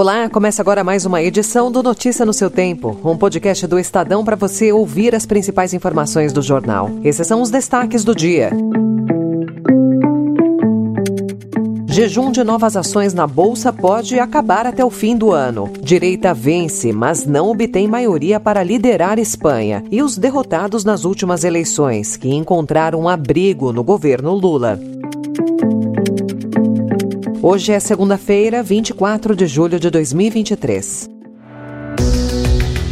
Olá, começa agora mais uma edição do Notícia no seu Tempo, um podcast do Estadão para você ouvir as principais informações do jornal. Esses são os destaques do dia. Jejum de novas ações na Bolsa pode acabar até o fim do ano. Direita vence, mas não obtém maioria para liderar Espanha. E os derrotados nas últimas eleições, que encontraram abrigo no governo Lula. Hoje é segunda-feira, 24 de julho de 2023.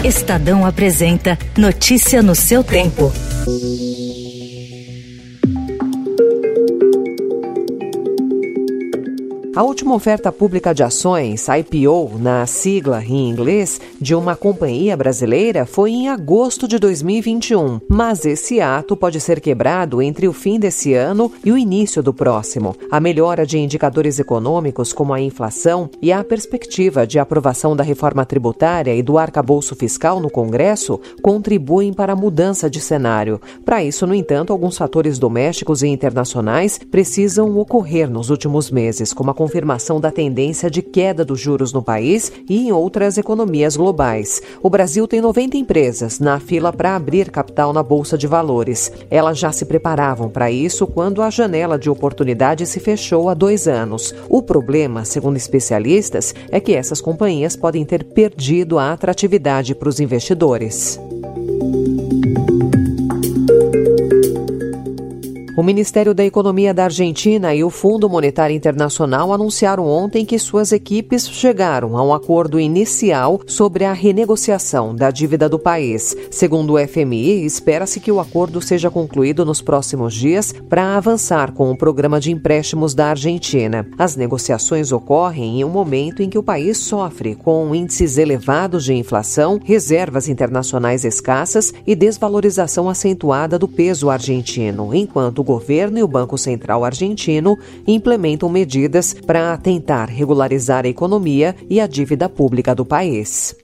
Estadão apresenta Notícia no seu tempo. A última oferta pública de ações, IPO, na sigla em inglês, de uma companhia brasileira foi em agosto de 2021, mas esse ato pode ser quebrado entre o fim desse ano e o início do próximo. A melhora de indicadores econômicos, como a inflação, e a perspectiva de aprovação da reforma tributária e do arcabouço fiscal no Congresso contribuem para a mudança de cenário. Para isso, no entanto, alguns fatores domésticos e internacionais precisam ocorrer nos últimos meses, como a confirmação da tendência de queda dos juros no país e em outras economias globais. O Brasil tem 90 empresas na fila para abrir capital na Bolsa de Valores. Elas já se preparavam para isso quando a janela de oportunidade se fechou há dois anos. O problema, segundo especialistas, é que essas companhias podem ter perdido a atratividade para os investidores. O Ministério da Economia da Argentina e o Fundo Monetário Internacional anunciaram ontem que suas equipes chegaram a um acordo inicial sobre a renegociação da dívida do país. Segundo o FMI, espera-se que o acordo seja concluído nos próximos dias para avançar com o programa de empréstimos da Argentina. As negociações ocorrem em um momento em que o país sofre com índices elevados de inflação, reservas internacionais escassas e desvalorização acentuada do peso argentino, enquanto governo e o Banco Central argentino implementam medidas para tentar regularizar a economia e a dívida pública do país.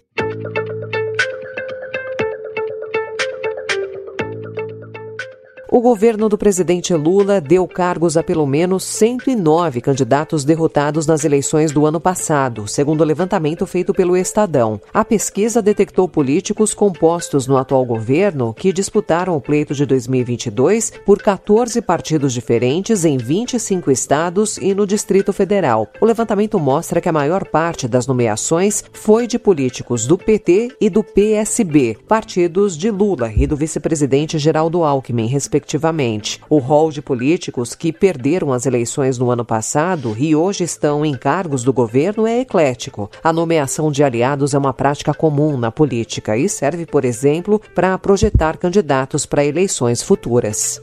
O governo do presidente Lula deu cargos a pelo menos 109 candidatos derrotados nas eleições do ano passado, segundo o levantamento feito pelo Estadão. A pesquisa detectou políticos compostos no atual governo que disputaram o pleito de 2022 por 14 partidos diferentes em 25 estados e no Distrito Federal. O levantamento mostra que a maior parte das nomeações foi de políticos do PT e do PSB, partidos de Lula e do vice-presidente Geraldo Alckmin, respectivamente respectivamente. O rol de políticos que perderam as eleições no ano passado e hoje estão em cargos do governo é eclético. A nomeação de aliados é uma prática comum na política e serve, por exemplo, para projetar candidatos para eleições futuras.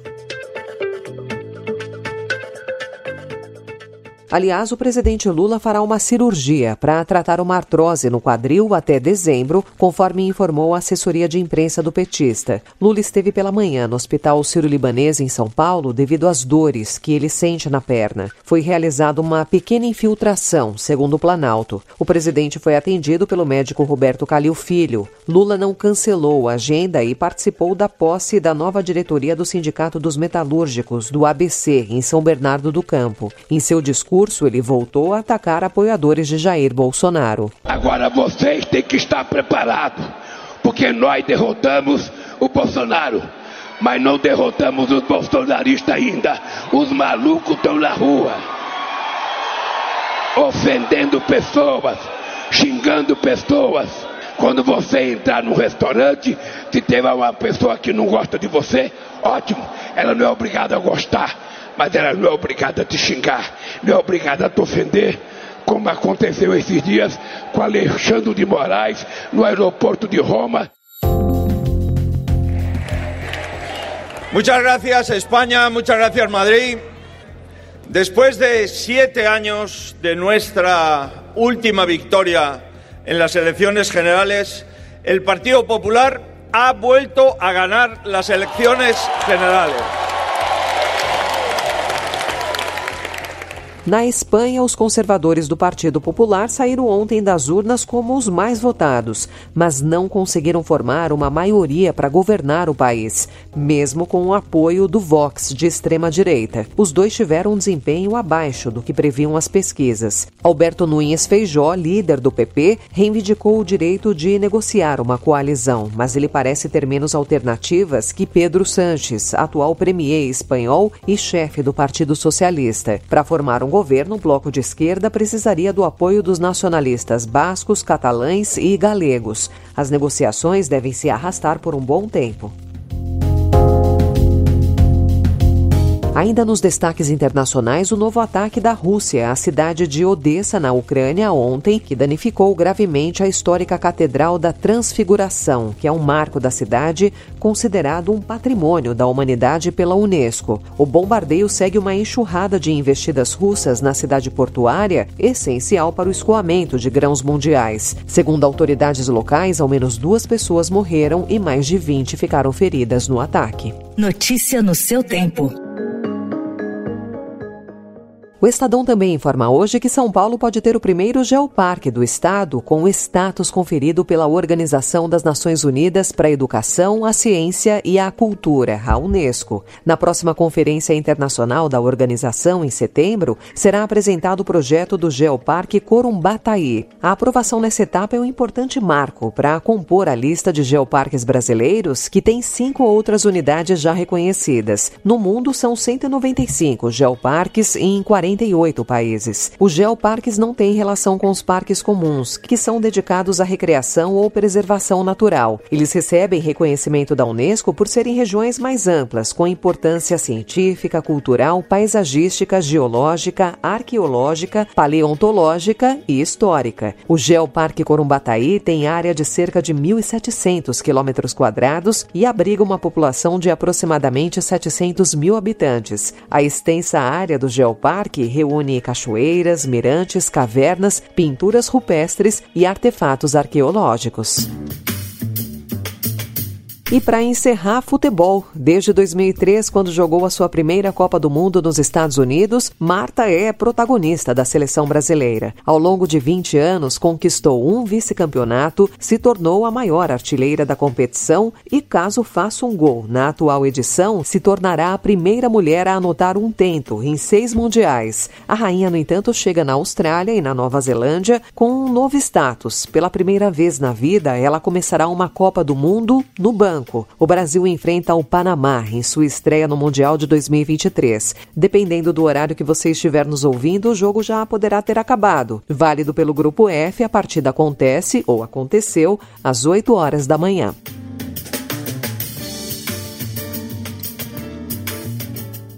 Aliás, o presidente Lula fará uma cirurgia para tratar uma artrose no quadril até dezembro, conforme informou a assessoria de imprensa do petista. Lula esteve pela manhã no Hospital Sírio-Libanês em São Paulo devido às dores que ele sente na perna. Foi realizada uma pequena infiltração, segundo o Planalto. O presidente foi atendido pelo médico Roberto Calil Filho. Lula não cancelou a agenda e participou da posse da nova diretoria do Sindicato dos Metalúrgicos, do ABC, em São Bernardo do Campo. Em seu discurso, discurso, ele voltou a atacar apoiadores de Jair Bolsonaro. Agora vocês têm que estar preparados, porque nós derrotamos o Bolsonaro, mas não derrotamos os bolsonaristas ainda. Os malucos estão na rua, ofendendo pessoas, xingando pessoas. Quando você entrar num restaurante, se tem uma pessoa que não gosta de você, ótimo, ela não é obrigada a gostar mas ela não é obrigada a te xingar, não é obrigada a te ofender, como aconteceu esses dias com Alexandre de Moraes no aeroporto de Roma. Muchas gracias España, muchas gracias Madrid. Después de siete años de nuestra última victoria en las elecciones generales, el Partido Popular ha vuelto a ganar las elecciones generales. Na Espanha, os conservadores do Partido Popular saíram ontem das urnas como os mais votados, mas não conseguiram formar uma maioria para governar o país, mesmo com o apoio do Vox de extrema-direita. Os dois tiveram um desempenho abaixo do que previam as pesquisas. Alberto Nunes Feijó, líder do PP, reivindicou o direito de negociar uma coalizão, mas ele parece ter menos alternativas que Pedro Sanches, atual premier espanhol e chefe do Partido Socialista. Para formar um governo, o bloco de esquerda precisaria do apoio dos nacionalistas bascos, catalães e galegos. As negociações devem se arrastar por um bom tempo. Ainda nos destaques internacionais, o novo ataque da Rússia à cidade de Odessa, na Ucrânia, ontem, que danificou gravemente a histórica Catedral da Transfiguração, que é um marco da cidade, considerado um patrimônio da humanidade pela Unesco. O bombardeio segue uma enxurrada de investidas russas na cidade portuária, essencial para o escoamento de grãos mundiais. Segundo autoridades locais, ao menos duas pessoas morreram e mais de 20 ficaram feridas no ataque. Notícia no seu tempo. O Estadão também informa hoje que São Paulo pode ter o primeiro geoparque do estado com o status conferido pela Organização das Nações Unidas para a Educação, a Ciência e a Cultura, a Unesco. Na próxima Conferência Internacional da organização, em setembro, será apresentado o projeto do Geoparque Corumbataí. A aprovação nessa etapa é um importante marco para compor a lista de geoparques brasileiros, que tem cinco outras unidades já reconhecidas. No mundo, são 195 geoparques em 40 48 países. Os geoparques não têm relação com os parques comuns, que são dedicados à recreação ou preservação natural. Eles recebem reconhecimento da Unesco por serem regiões mais amplas, com importância científica, cultural, paisagística, geológica, arqueológica, paleontológica e histórica. O Geoparque Corumbataí tem área de cerca de 1.700 quilômetros quadrados e abriga uma população de aproximadamente 700 mil habitantes. A extensa área do Geoparque que reúne cachoeiras, mirantes, cavernas, pinturas rupestres e artefatos arqueológicos. E para encerrar, futebol. Desde 2003, quando jogou a sua primeira Copa do Mundo nos Estados Unidos, Marta é protagonista da seleção brasileira. Ao longo de 20 anos, conquistou um vice-campeonato, se tornou a maior artilheira da competição e, caso faça um gol na atual edição, se tornará a primeira mulher a anotar um tento em seis mundiais. A rainha, no entanto, chega na Austrália e na Nova Zelândia com um novo status. Pela primeira vez na vida, ela começará uma Copa do Mundo no banco branco. O Brasil enfrenta o Panamá em sua estreia no Mundial de 2023. Dependendo do horário que você estiver nos ouvindo, o jogo já poderá ter acabado. Válido pelo Grupo F, a partida acontece ou aconteceu às 8 horas da manhã.